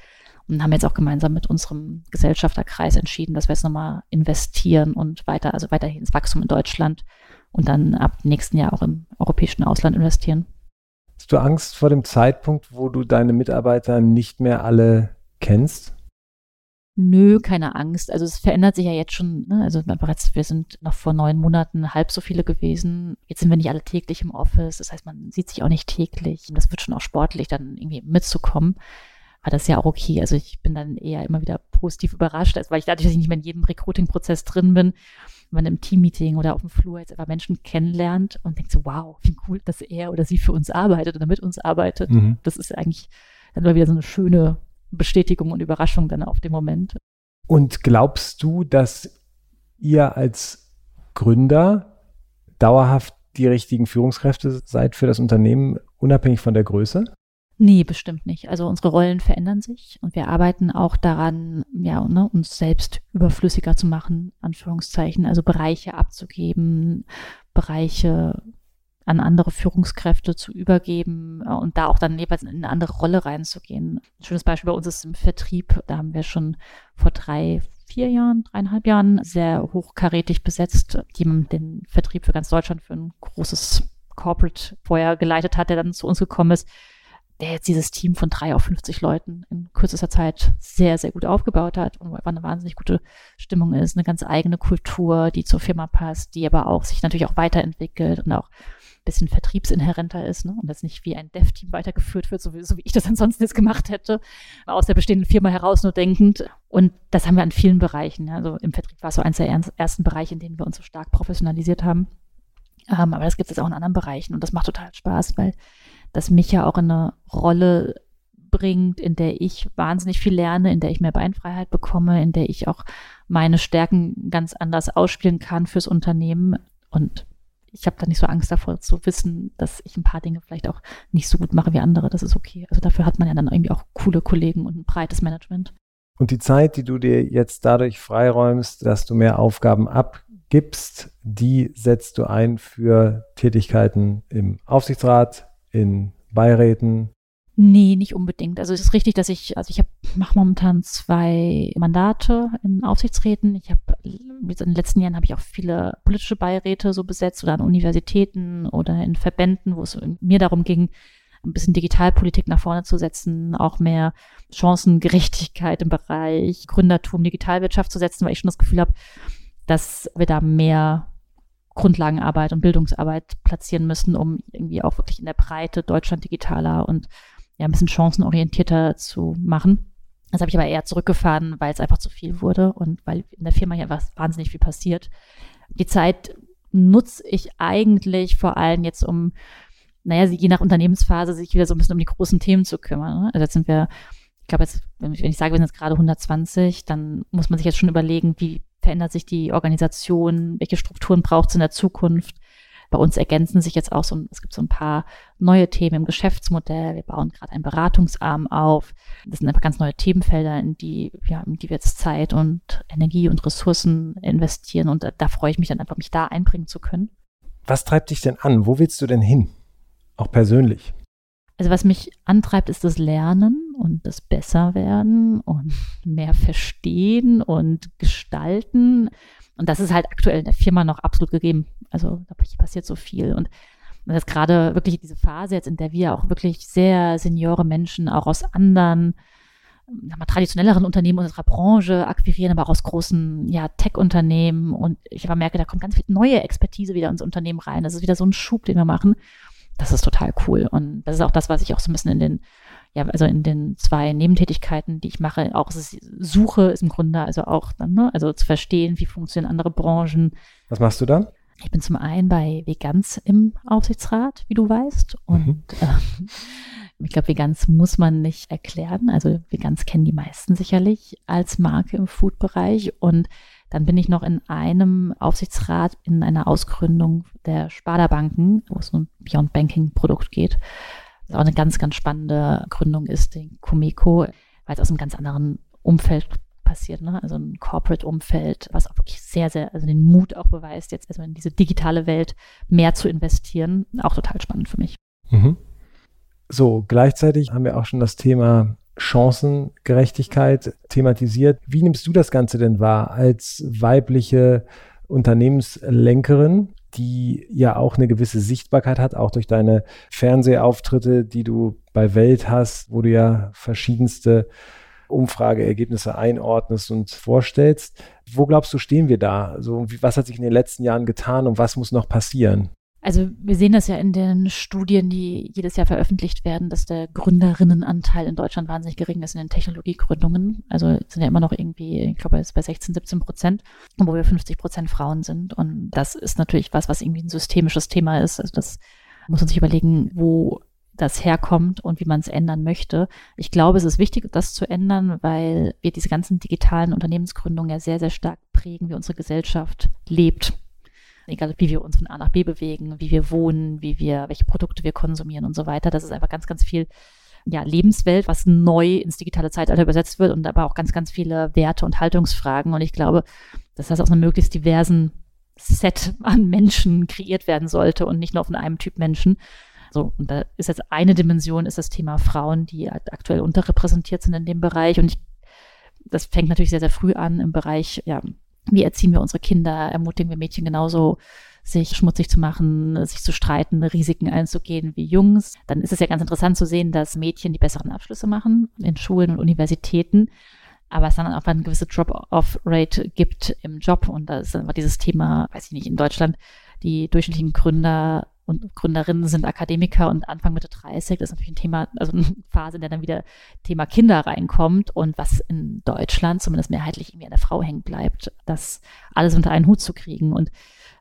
Und haben jetzt auch gemeinsam mit unserem Gesellschafterkreis entschieden, dass wir jetzt nochmal investieren und weiter, also weiterhin ins Wachstum in Deutschland und dann ab nächsten Jahr auch im europäischen Ausland investieren. Hast du Angst vor dem Zeitpunkt, wo du deine Mitarbeiter nicht mehr alle kennst? Nö, keine Angst. Also es verändert sich ja jetzt schon. Ne? Also bereits, wir sind noch vor neun Monaten halb so viele gewesen. Jetzt sind wir nicht alle täglich im Office. Das heißt, man sieht sich auch nicht täglich. Und das wird schon auch sportlich, dann irgendwie mitzukommen. Aber das ist ja auch okay. Also ich bin dann eher immer wieder positiv überrascht, weil ich dadurch, dass ich nicht mehr in jedem Recruiting-Prozess drin bin, wenn man im Teammeeting oder auf dem Flur jetzt einfach Menschen kennenlernt und denkt so, wow, wie cool, dass er oder sie für uns arbeitet oder mit uns arbeitet. Mhm. Das ist eigentlich dann immer wieder so eine schöne Bestätigung und Überraschung dann auf dem Moment. Und glaubst du, dass ihr als Gründer dauerhaft die richtigen Führungskräfte seid für das Unternehmen, unabhängig von der Größe? Nee, bestimmt nicht. Also unsere Rollen verändern sich und wir arbeiten auch daran, ja, ne, uns selbst überflüssiger zu machen, Anführungszeichen, also Bereiche abzugeben, Bereiche an andere Führungskräfte zu übergeben äh, und da auch dann jeweils in eine andere Rolle reinzugehen. Ein schönes Beispiel bei uns ist im Vertrieb. Da haben wir schon vor drei, vier Jahren, dreieinhalb Jahren sehr hochkarätig besetzt, jemand den Vertrieb für ganz Deutschland für ein großes Corporate vorher geleitet hat, der dann zu uns gekommen ist, der jetzt dieses Team von drei auf 50 Leuten in kürzester Zeit sehr, sehr gut aufgebaut hat und eine wahnsinnig gute Stimmung ist, eine ganz eigene Kultur, die zur Firma passt, die aber auch sich natürlich auch weiterentwickelt und auch bisschen vertriebsinhärenter ist ne? und das nicht wie ein Dev-Team weitergeführt wird, so wie, so wie ich das ansonsten jetzt gemacht hätte, aus der bestehenden Firma heraus nur denkend. Und das haben wir an vielen Bereichen. Also im Vertrieb war es so eins der ersten Bereiche, in denen wir uns so stark professionalisiert haben. Ähm, aber das gibt es auch in anderen Bereichen und das macht total Spaß, weil das mich ja auch in eine Rolle bringt, in der ich wahnsinnig viel lerne, in der ich mehr Beinfreiheit bekomme, in der ich auch meine Stärken ganz anders ausspielen kann fürs Unternehmen. Und ich habe da nicht so Angst davor zu wissen, dass ich ein paar Dinge vielleicht auch nicht so gut mache wie andere. Das ist okay. Also dafür hat man ja dann irgendwie auch coole Kollegen und ein breites Management. Und die Zeit, die du dir jetzt dadurch freiräumst, dass du mehr Aufgaben abgibst, die setzt du ein für Tätigkeiten im Aufsichtsrat, in Beiräten, Nee, nicht unbedingt. Also es ist richtig, dass ich, also ich mache momentan zwei Mandate in Aufsichtsräten. Ich habe in den letzten Jahren habe ich auch viele politische Beiräte so besetzt oder an Universitäten oder in Verbänden, wo es mir darum ging, ein bisschen Digitalpolitik nach vorne zu setzen, auch mehr Chancengerechtigkeit im Bereich Gründertum, Digitalwirtschaft zu setzen, weil ich schon das Gefühl habe, dass wir da mehr Grundlagenarbeit und Bildungsarbeit platzieren müssen, um irgendwie auch wirklich in der Breite Deutschland digitaler und ja, ein bisschen chancenorientierter zu machen. Das habe ich aber eher zurückgefahren, weil es einfach zu viel wurde und weil in der Firma hier was wahnsinnig viel passiert. Die Zeit nutze ich eigentlich vor allem jetzt, um, naja, je nach Unternehmensphase sich wieder so ein bisschen um die großen Themen zu kümmern. Ne? Also jetzt sind wir, ich glaube jetzt, wenn ich, wenn ich sage, wir sind jetzt gerade 120, dann muss man sich jetzt schon überlegen, wie verändert sich die Organisation, welche Strukturen braucht es in der Zukunft, bei uns ergänzen sich jetzt auch so, es gibt so ein paar neue Themen im Geschäftsmodell. Wir bauen gerade einen Beratungsarm auf. Das sind einfach ganz neue Themenfelder, in die, ja, in die wir jetzt Zeit und Energie und Ressourcen investieren. Und da, da freue ich mich dann einfach, mich da einbringen zu können. Was treibt dich denn an? Wo willst du denn hin? Auch persönlich? Also was mich antreibt, ist das Lernen und das Besserwerden und mehr verstehen und gestalten. Und das ist halt aktuell in der Firma noch absolut gegeben. Also da passiert so viel. Und das ist gerade wirklich diese Phase jetzt, in der wir auch wirklich sehr seniore Menschen auch aus anderen mal, traditionelleren Unternehmen unserer Branche akquirieren, aber auch aus großen ja, Tech-Unternehmen. Und ich aber merke, da kommt ganz viel neue Expertise wieder ins Unternehmen rein. Das ist wieder so ein Schub, den wir machen. Das ist total cool. Und das ist auch das, was ich auch so ein bisschen in den ja, also in den zwei Nebentätigkeiten, die ich mache, auch Suche ist im Grunde also auch dann, ne, also zu verstehen, wie funktionieren andere Branchen. Was machst du da? Ich bin zum einen bei Veganz im Aufsichtsrat, wie du weißt. Und mhm. äh, ich glaube, Veganz muss man nicht erklären. Also Veganz kennen die meisten sicherlich als Marke im Food-Bereich. Und dann bin ich noch in einem Aufsichtsrat in einer Ausgründung der Sparda Banken, wo es um Beyond Banking Produkt geht. Das auch eine ganz, ganz spannende Gründung ist, den Comeco, weil es aus einem ganz anderen Umfeld passiert, ne? Also ein Corporate-Umfeld, was auch wirklich sehr, sehr, also den Mut auch beweist, jetzt erstmal in diese digitale Welt mehr zu investieren. Auch total spannend für mich. Mhm. So, gleichzeitig haben wir auch schon das Thema Chancengerechtigkeit thematisiert. Wie nimmst du das Ganze denn wahr als weibliche Unternehmenslenkerin, die ja auch eine gewisse Sichtbarkeit hat, auch durch deine Fernsehauftritte, die du bei Welt hast, wo du ja verschiedenste Umfrageergebnisse einordnest und vorstellst. Wo glaubst du, stehen wir da? Also, was hat sich in den letzten Jahren getan und was muss noch passieren? Also wir sehen das ja in den Studien, die jedes Jahr veröffentlicht werden, dass der Gründerinnenanteil in Deutschland wahnsinnig gering ist in den Technologiegründungen. Also sind ja immer noch irgendwie, ich glaube, es ist bei 16, 17 Prozent, wo wir 50 Prozent Frauen sind. Und das ist natürlich was, was irgendwie ein systemisches Thema ist. Also das muss man sich überlegen, wo das herkommt und wie man es ändern möchte. Ich glaube, es ist wichtig, das zu ändern, weil wir diese ganzen digitalen Unternehmensgründungen ja sehr, sehr stark prägen, wie unsere Gesellschaft lebt. Egal, wie wir uns von A nach B bewegen, wie wir wohnen, wie wir, welche Produkte wir konsumieren und so weiter. Das ist einfach ganz, ganz viel ja, Lebenswelt, was neu ins digitale Zeitalter übersetzt wird und aber auch ganz, ganz viele Werte und Haltungsfragen. Und ich glaube, dass das aus einem möglichst diversen Set an Menschen kreiert werden sollte und nicht nur von einem Typ Menschen. So, und da ist jetzt eine Dimension, ist das Thema Frauen, die aktuell unterrepräsentiert sind in dem Bereich. Und ich, das fängt natürlich sehr, sehr früh an im Bereich, ja, wie erziehen wir unsere Kinder, ermutigen wir Mädchen genauso, sich schmutzig zu machen, sich zu streiten, Risiken einzugehen wie Jungs. Dann ist es ja ganz interessant zu sehen, dass Mädchen die besseren Abschlüsse machen in Schulen und Universitäten aber es dann auch eine gewisse Drop-off-Rate gibt im Job. Und da ist dann dieses Thema, weiß ich nicht, in Deutschland, die durchschnittlichen Gründer und Gründerinnen sind Akademiker und Anfang Mitte 30. Das ist natürlich ein Thema, also eine Phase, in der dann wieder Thema Kinder reinkommt und was in Deutschland zumindest mehrheitlich irgendwie an der Frau hängen bleibt, das alles unter einen Hut zu kriegen. Und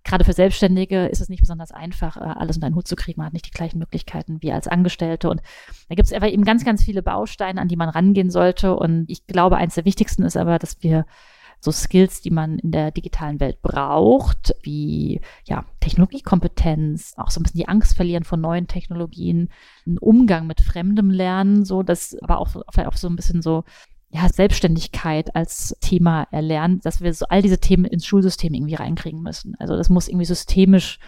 gerade für Selbstständige ist es nicht besonders einfach, äh, alles unter einen Hut zu kriegen. Man hat nicht die gleichen Möglichkeiten wie als Angestellte. Und da gibt es einfach eben ganz, ganz viele Bausteine, an die man rangehen sollte. Und ich glaube, eins der wichtigsten ist aber, dass wir so Skills, die man in der digitalen Welt braucht, wie ja, Technologiekompetenz, auch so ein bisschen die Angst verlieren vor neuen Technologien, einen Umgang mit Fremdem lernen, so das aber auch vielleicht auch so ein bisschen so ja, Selbstständigkeit als Thema erlernen, dass wir so all diese Themen ins Schulsystem irgendwie reinkriegen müssen. Also das muss irgendwie systemisch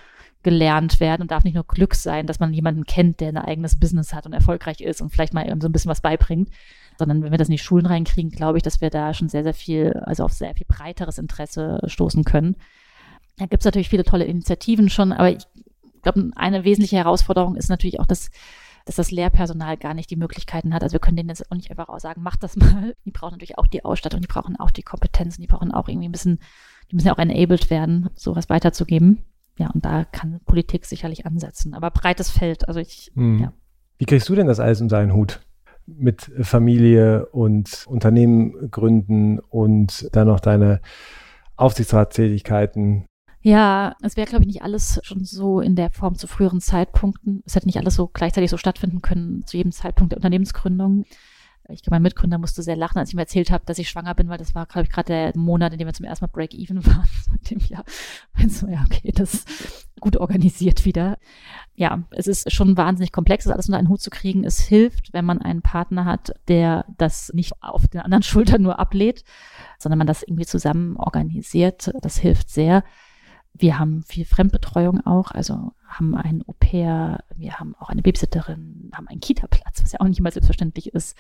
gelernt werden und darf nicht nur Glück sein, dass man jemanden kennt, der ein eigenes Business hat und erfolgreich ist und vielleicht mal so ein bisschen was beibringt, sondern wenn wir das in die Schulen reinkriegen, glaube ich, dass wir da schon sehr, sehr viel, also auf sehr viel breiteres Interesse stoßen können. Da gibt es natürlich viele tolle Initiativen schon, aber ich glaube, eine wesentliche Herausforderung ist natürlich auch, dass, dass das Lehrpersonal gar nicht die Möglichkeiten hat. Also wir können denen jetzt auch nicht einfach auch sagen, macht das mal. Die brauchen natürlich auch die Ausstattung, die brauchen auch die Kompetenzen, die brauchen auch irgendwie ein bisschen, die müssen ja auch enabled werden, sowas weiterzugeben. Ja, und da kann Politik sicherlich ansetzen. Aber breites Feld, also ich, hm. ja. Wie kriegst du denn das alles in deinen Hut? Mit Familie und Unternehmen gründen und dann noch deine Aufsichtsratstätigkeiten. Ja, es wäre, glaube ich, nicht alles schon so in der Form zu früheren Zeitpunkten. Es hätte nicht alles so gleichzeitig so stattfinden können zu jedem Zeitpunkt der Unternehmensgründung. Ich glaube, mein Mitgründer musste sehr lachen, als ich ihm erzählt habe, dass ich schwanger bin, weil das war, glaube ich, gerade der Monat, in dem wir zum ersten Mal Break-Even waren. So dem Jahr. so, ja, okay, das ist gut organisiert wieder. Ja, es ist schon wahnsinnig komplex, das alles unter einen Hut zu kriegen. Es hilft, wenn man einen Partner hat, der das nicht auf den anderen Schultern nur ablehnt, sondern man das irgendwie zusammen organisiert. Das hilft sehr. Wir haben viel Fremdbetreuung auch, also haben einen Au-pair, wir haben auch eine Babysitterin, haben einen Kita-Platz, was ja auch nicht immer selbstverständlich ist.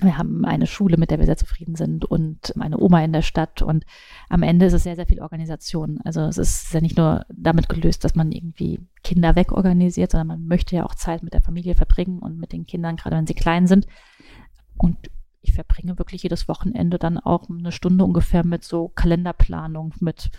Wir haben eine Schule, mit der wir sehr zufrieden sind und eine Oma in der Stadt. Und am Ende ist es sehr, sehr viel Organisation. Also es ist ja nicht nur damit gelöst, dass man irgendwie Kinder wegorganisiert, sondern man möchte ja auch Zeit mit der Familie verbringen und mit den Kindern, gerade wenn sie klein sind. Und ich verbringe wirklich jedes Wochenende dann auch eine Stunde ungefähr mit so Kalenderplanung, mit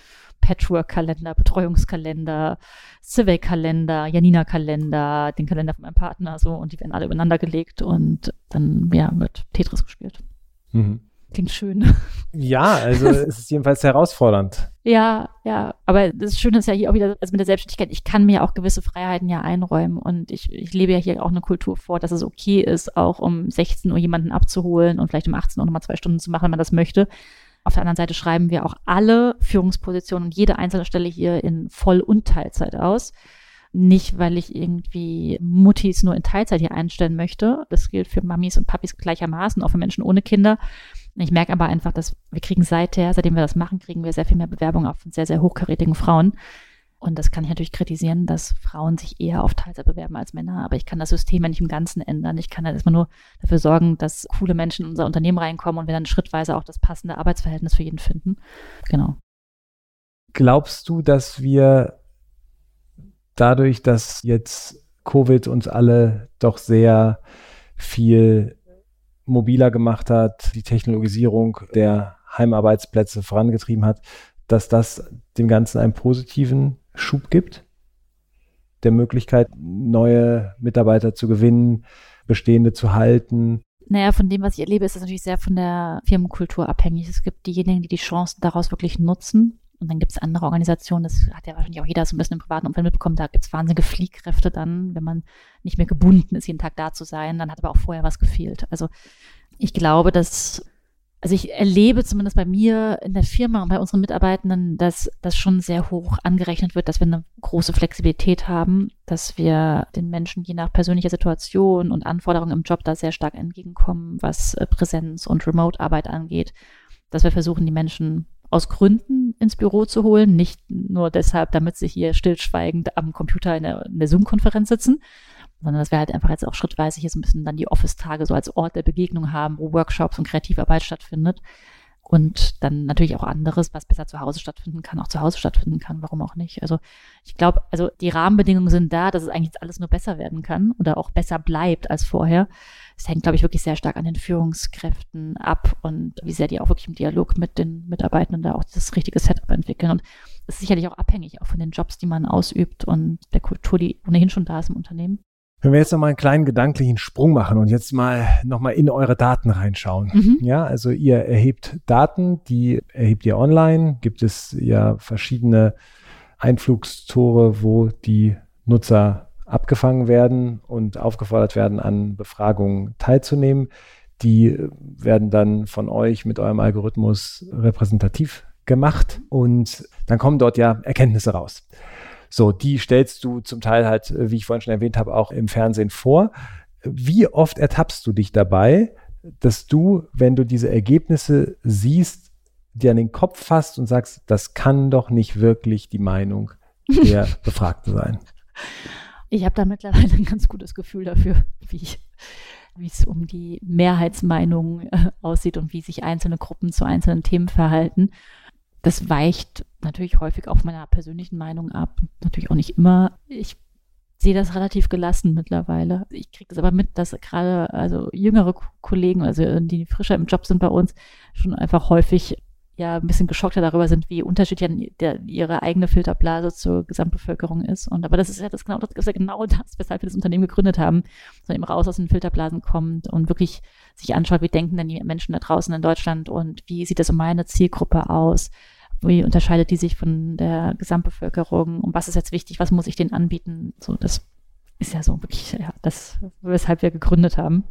Patchwork-Kalender, Betreuungskalender, Civic-Kalender, Janina-Kalender, den Kalender von meinem Partner so und die werden alle übereinander gelegt und dann ja, wird Tetris gespielt. Mhm. Klingt schön. Ja, also es ist jedenfalls herausfordernd. Ja, ja. Aber das Schöne ist ja hier auch wieder, also mit der Selbstständigkeit, ich kann mir auch gewisse Freiheiten ja einräumen und ich, ich lebe ja hier auch eine Kultur vor, dass es okay ist, auch um 16 Uhr jemanden abzuholen und vielleicht um 18 Uhr nochmal zwei Stunden zu machen, wenn man das möchte. Auf der anderen Seite schreiben wir auch alle Führungspositionen und jede einzelne Stelle hier in Voll- und Teilzeit aus. Nicht, weil ich irgendwie Muttis nur in Teilzeit hier einstellen möchte. Das gilt für Mamis und Papis gleichermaßen, auch für Menschen ohne Kinder. Ich merke aber einfach, dass wir kriegen seither, seitdem wir das machen, kriegen wir sehr viel mehr Bewerbungen auch von sehr, sehr hochkarätigen Frauen. Und das kann ich natürlich kritisieren, dass Frauen sich eher auf Teilzeit bewerben als Männer. Aber ich kann das System ja nicht im Ganzen ändern. Ich kann halt erstmal nur dafür sorgen, dass coole Menschen in unser Unternehmen reinkommen und wir dann schrittweise auch das passende Arbeitsverhältnis für jeden finden. Genau. Glaubst du, dass wir dadurch, dass jetzt Covid uns alle doch sehr viel mobiler gemacht hat, die Technologisierung der Heimarbeitsplätze vorangetrieben hat, dass das dem Ganzen einen positiven Schub gibt, der Möglichkeit, neue Mitarbeiter zu gewinnen, bestehende zu halten. Naja, von dem, was ich erlebe, ist das natürlich sehr von der Firmenkultur abhängig. Es gibt diejenigen, die die Chancen daraus wirklich nutzen. Und dann gibt es andere Organisationen, das hat ja wahrscheinlich auch jeder so ein bisschen im privaten Umfeld mitbekommen, da gibt es wahnsinnige Fliehkräfte dann, wenn man nicht mehr gebunden ist, jeden Tag da zu sein, dann hat aber auch vorher was gefehlt. Also ich glaube, dass also ich erlebe zumindest bei mir in der Firma und bei unseren Mitarbeitenden, dass das schon sehr hoch angerechnet wird, dass wir eine große Flexibilität haben, dass wir den Menschen je nach persönlicher Situation und Anforderungen im Job da sehr stark entgegenkommen, was äh, Präsenz und Remote-Arbeit angeht, dass wir versuchen, die Menschen aus Gründen ins Büro zu holen, nicht nur deshalb, damit sie hier stillschweigend am Computer in der, Zoom-Konferenz sitzen, sondern dass wir halt einfach jetzt auch schrittweise hier so ein bisschen dann die Office-Tage so als Ort der Begegnung haben, wo Workshops und Kreativarbeit stattfindet. Und dann natürlich auch anderes, was besser zu Hause stattfinden kann, auch zu Hause stattfinden kann. Warum auch nicht? Also ich glaube, also die Rahmenbedingungen sind da, dass es eigentlich jetzt alles nur besser werden kann oder auch besser bleibt als vorher. Es hängt, glaube ich, wirklich sehr stark an den Führungskräften ab und wie sehr die auch wirklich im Dialog mit den Mitarbeitenden da auch das richtige Setup entwickeln. Und es ist sicherlich auch abhängig auch von den Jobs, die man ausübt und der Kultur, die ohnehin schon da ist im Unternehmen. Wenn wir jetzt noch mal einen kleinen gedanklichen Sprung machen und jetzt mal noch mal in eure Daten reinschauen. Mhm. Ja, also ihr erhebt Daten, die erhebt ihr online. Gibt es ja verschiedene Einflugstore, wo die Nutzer abgefangen werden und aufgefordert werden, an Befragungen teilzunehmen. Die werden dann von euch mit eurem Algorithmus repräsentativ gemacht und dann kommen dort ja Erkenntnisse raus. So, die stellst du zum Teil halt, äh, wie ich vorhin schon erwähnt habe, auch im Fernsehen vor. Wie oft ertappst du dich dabei, dass du, wenn du diese Ergebnisse siehst, dir an den Kopf fasst und sagst, das kann doch nicht wirklich die Meinung der Befragten sein? Ich habe da mittlerweile ein ganz gutes Gefühl dafür, wie wie es um die Mehrheitsmeinung äh, aussieht und wie sich einzelne Gruppen zu einzelnen Themen verhalten. Das weicht natürlich häufig auf meiner persönlichen Meinung ab. Natürlich auch nicht immer. Ich sehe das relativ gelassen mittlerweile. Ich kriege das aber mit, dass gerade also jüngere Kollegen, also die frischer im Job sind bei uns, schon einfach häufig ja ein bisschen geschockter darüber sind, wie unterschiedlich der, ihre eigene Filterblase zur Gesamtbevölkerung ist. Und aber das ist ja das genau das, ist ja genau das, weshalb wir das Unternehmen gegründet haben, so eben raus aus den Filterblasen kommt und wirklich sich anschaut, wie denken denn die Menschen da draußen in Deutschland und wie sieht es um meine Zielgruppe aus? Wie unterscheidet die sich von der Gesamtbevölkerung? Und was ist jetzt wichtig? Was muss ich denen anbieten? So, das ist ja so wirklich, ja, das, weshalb wir gegründet haben.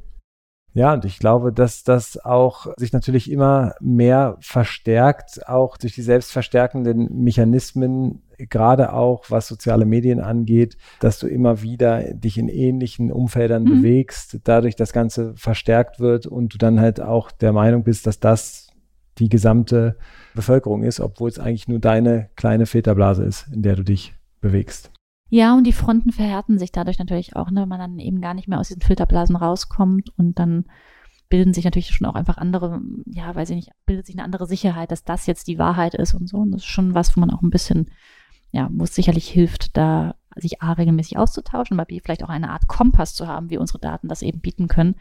Ja, und ich glaube, dass das auch sich natürlich immer mehr verstärkt, auch durch die selbstverstärkenden Mechanismen, gerade auch was soziale Medien angeht, dass du immer wieder dich in ähnlichen Umfeldern mhm. bewegst, dadurch das Ganze verstärkt wird und du dann halt auch der Meinung bist, dass das die gesamte Bevölkerung ist, obwohl es eigentlich nur deine kleine Filterblase ist, in der du dich bewegst. Ja, und die Fronten verhärten sich dadurch natürlich auch, ne, wenn man dann eben gar nicht mehr aus diesen Filterblasen rauskommt und dann bilden sich natürlich schon auch einfach andere, ja, weiß ich nicht, bildet sich eine andere Sicherheit, dass das jetzt die Wahrheit ist und so. Und das ist schon was, wo man auch ein bisschen, ja, wo es sicherlich hilft, da sich A regelmäßig auszutauschen, aber B vielleicht auch eine Art Kompass zu haben, wie unsere Daten das eben bieten können,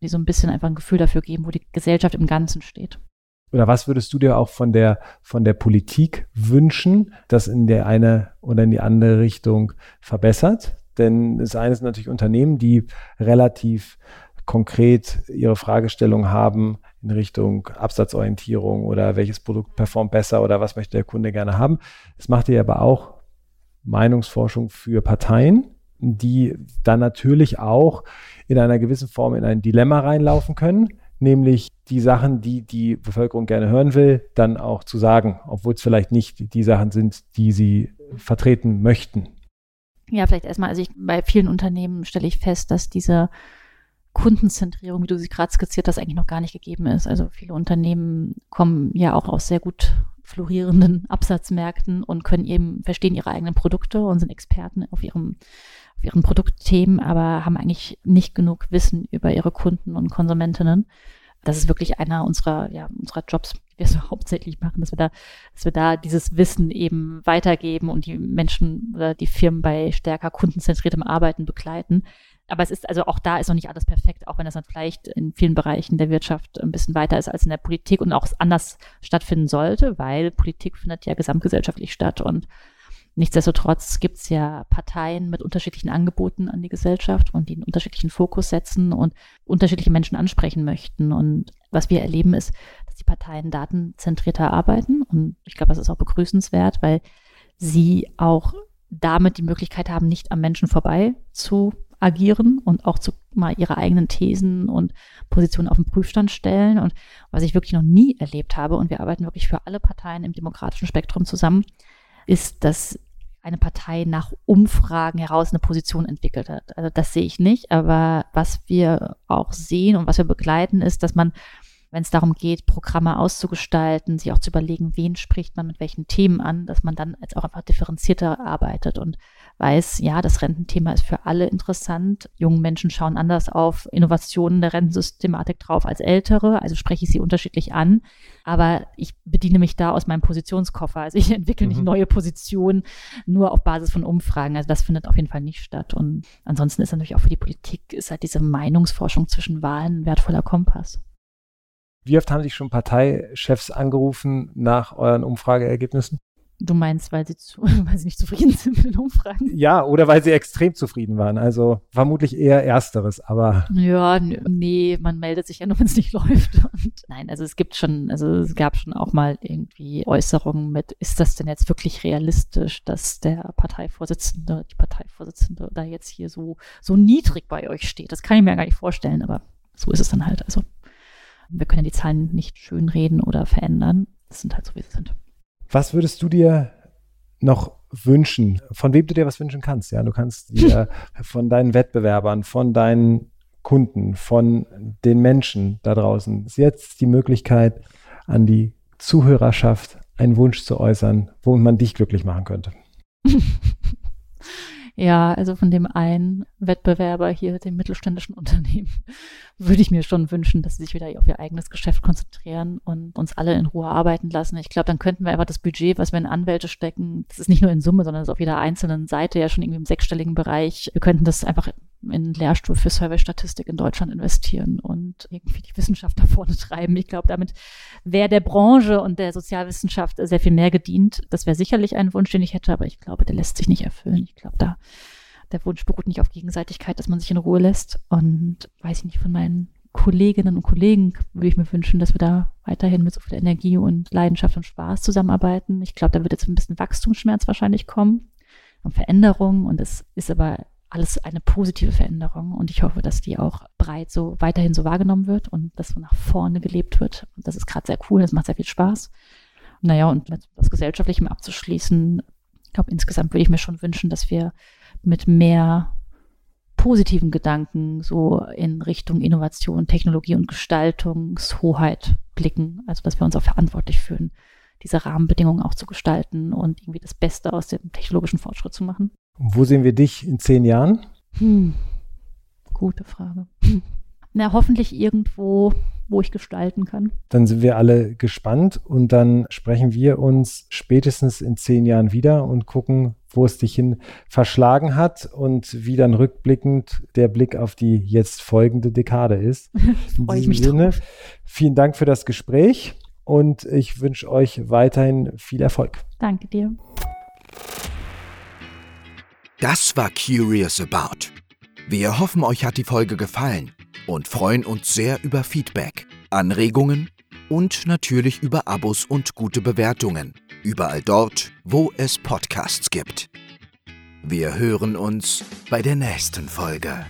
die so ein bisschen einfach ein Gefühl dafür geben, wo die Gesellschaft im Ganzen steht oder was würdest du dir auch von der, von der Politik wünschen, das in der eine oder in die andere Richtung verbessert? Denn das eine sind natürlich Unternehmen, die relativ konkret ihre Fragestellung haben, in Richtung Absatzorientierung oder welches Produkt performt besser oder was möchte der Kunde gerne haben. Es macht ihr aber auch Meinungsforschung für Parteien, die dann natürlich auch in einer gewissen Form in ein Dilemma reinlaufen können, nämlich die Sachen, die die Bevölkerung gerne hören will, dann auch zu sagen, obwohl es vielleicht nicht die Sachen sind, die sie vertreten möchten. Ja, vielleicht erstmal, also ich, bei vielen Unternehmen stelle ich fest, dass diese Kundenzentrierung, wie du sie gerade skizziert hast, eigentlich noch gar nicht gegeben ist. Also viele Unternehmen kommen ja auch aus sehr gut florierenden Absatzmärkten und können eben verstehen ihre eigenen Produkte und sind Experten auf ihrem auf ihren Produktthemen, aber haben eigentlich nicht genug Wissen über ihre Kunden und Konsumentinnen. Das ist wirklich einer unserer, ja, unserer Jobs, die wir so hauptsächlich machen, dass wir da, dass wir da dieses Wissen eben weitergeben und die Menschen oder die Firmen bei stärker kundenzentriertem Arbeiten begleiten. Aber es ist also auch da ist noch nicht alles perfekt, auch wenn das dann vielleicht in vielen Bereichen der Wirtschaft ein bisschen weiter ist als in der Politik und auch anders stattfinden sollte, weil Politik findet ja gesamtgesellschaftlich statt und Nichtsdestotrotz gibt es ja Parteien mit unterschiedlichen Angeboten an die Gesellschaft und die einen unterschiedlichen Fokus setzen und unterschiedliche Menschen ansprechen möchten. Und was wir erleben ist, dass die Parteien datenzentrierter arbeiten. Und ich glaube, das ist auch begrüßenswert, weil sie auch damit die Möglichkeit haben, nicht am Menschen vorbei zu agieren und auch zu mal ihre eigenen Thesen und Positionen auf den Prüfstand stellen. Und was ich wirklich noch nie erlebt habe, und wir arbeiten wirklich für alle Parteien im demokratischen Spektrum zusammen, ist, dass eine Partei nach Umfragen heraus eine Position entwickelt hat. Also das sehe ich nicht, aber was wir auch sehen und was wir begleiten, ist, dass man wenn es darum geht, Programme auszugestalten, sich auch zu überlegen, wen spricht man mit welchen Themen an, dass man dann als auch einfach differenzierter arbeitet und weiß, ja, das Rententhema ist für alle interessant. Junge Menschen schauen anders auf Innovationen der Rentensystematik drauf als ältere, also spreche ich sie unterschiedlich an. Aber ich bediene mich da aus meinem Positionskoffer. Also ich entwickle mhm. nicht neue Positionen nur auf Basis von Umfragen. Also das findet auf jeden Fall nicht statt. Und ansonsten ist natürlich auch für die Politik ist halt diese Meinungsforschung zwischen Wahlen ein wertvoller Kompass. Wie oft haben sich schon Parteichefs angerufen nach euren Umfrageergebnissen? Du meinst, weil sie, zu, weil sie nicht zufrieden sind mit den Umfragen? Ja, oder weil sie extrem zufrieden waren. Also vermutlich eher Ersteres, aber. Ja, nee, man meldet sich ja nur, wenn es nicht läuft. Und nein, also es gibt schon, also es gab schon auch mal irgendwie Äußerungen mit, ist das denn jetzt wirklich realistisch, dass der Parteivorsitzende, die Parteivorsitzende da jetzt hier so, so niedrig bei euch steht? Das kann ich mir gar nicht vorstellen, aber so ist es dann halt. Also wir können die Zahlen nicht schönreden oder verändern. Das sind halt so, wie sie sind. Was würdest du dir noch wünschen, von wem du dir was wünschen kannst? Ja, du kannst dir von deinen Wettbewerbern, von deinen Kunden, von den Menschen da draußen, ist jetzt die Möglichkeit, an die Zuhörerschaft einen Wunsch zu äußern, womit man dich glücklich machen könnte. Ja, also von dem einen Wettbewerber hier, dem mittelständischen Unternehmen, würde ich mir schon wünschen, dass sie sich wieder auf ihr eigenes Geschäft konzentrieren und uns alle in Ruhe arbeiten lassen. Ich glaube, dann könnten wir einfach das Budget, was wir in Anwälte stecken, das ist nicht nur in Summe, sondern ist auf jeder einzelnen Seite ja schon irgendwie im sechsstelligen Bereich. Wir könnten das einfach in Lehrstuhl für Survey-Statistik in Deutschland investieren und irgendwie die Wissenschaft da vorne treiben. Ich glaube, damit wäre der Branche und der Sozialwissenschaft sehr viel mehr gedient. Das wäre sicherlich ein Wunsch, den ich hätte, aber ich glaube, der lässt sich nicht erfüllen. Ich glaube, da der Wunsch beruht nicht auf Gegenseitigkeit, dass man sich in Ruhe lässt. Und weiß ich nicht, von meinen Kolleginnen und Kollegen würde ich mir wünschen, dass wir da weiterhin mit so viel Energie und Leidenschaft und Spaß zusammenarbeiten. Ich glaube, da wird jetzt ein bisschen Wachstumsschmerz wahrscheinlich kommen und Veränderungen. Und es ist aber alles eine positive Veränderung und ich hoffe, dass die auch breit so weiterhin so wahrgenommen wird und dass so nach vorne gelebt wird. Und das ist gerade sehr cool, das macht sehr viel Spaß. Naja, und das Gesellschaftliche abzuschließen, ich glaube, insgesamt würde ich mir schon wünschen, dass wir mit mehr positiven Gedanken so in Richtung Innovation, Technologie und Gestaltungshoheit blicken. Also, dass wir uns auch verantwortlich fühlen, diese Rahmenbedingungen auch zu gestalten und irgendwie das Beste aus dem technologischen Fortschritt zu machen. Wo sehen wir dich in zehn Jahren? Hm. Gute Frage. Hm. Na, hoffentlich irgendwo, wo ich gestalten kann. Dann sind wir alle gespannt und dann sprechen wir uns spätestens in zehn Jahren wieder und gucken, wo es dich hin verschlagen hat und wie dann rückblickend der Blick auf die jetzt folgende Dekade ist. Freue ich mich Sinne, drauf. Vielen Dank für das Gespräch und ich wünsche euch weiterhin viel Erfolg. Danke dir. Das war Curious About. Wir hoffen, euch hat die Folge gefallen und freuen uns sehr über Feedback. Anregungen und natürlich über Abos und gute Bewertungen. Überall dort, wo es Podcasts gibt. Wir hören uns bei der nächsten Folge.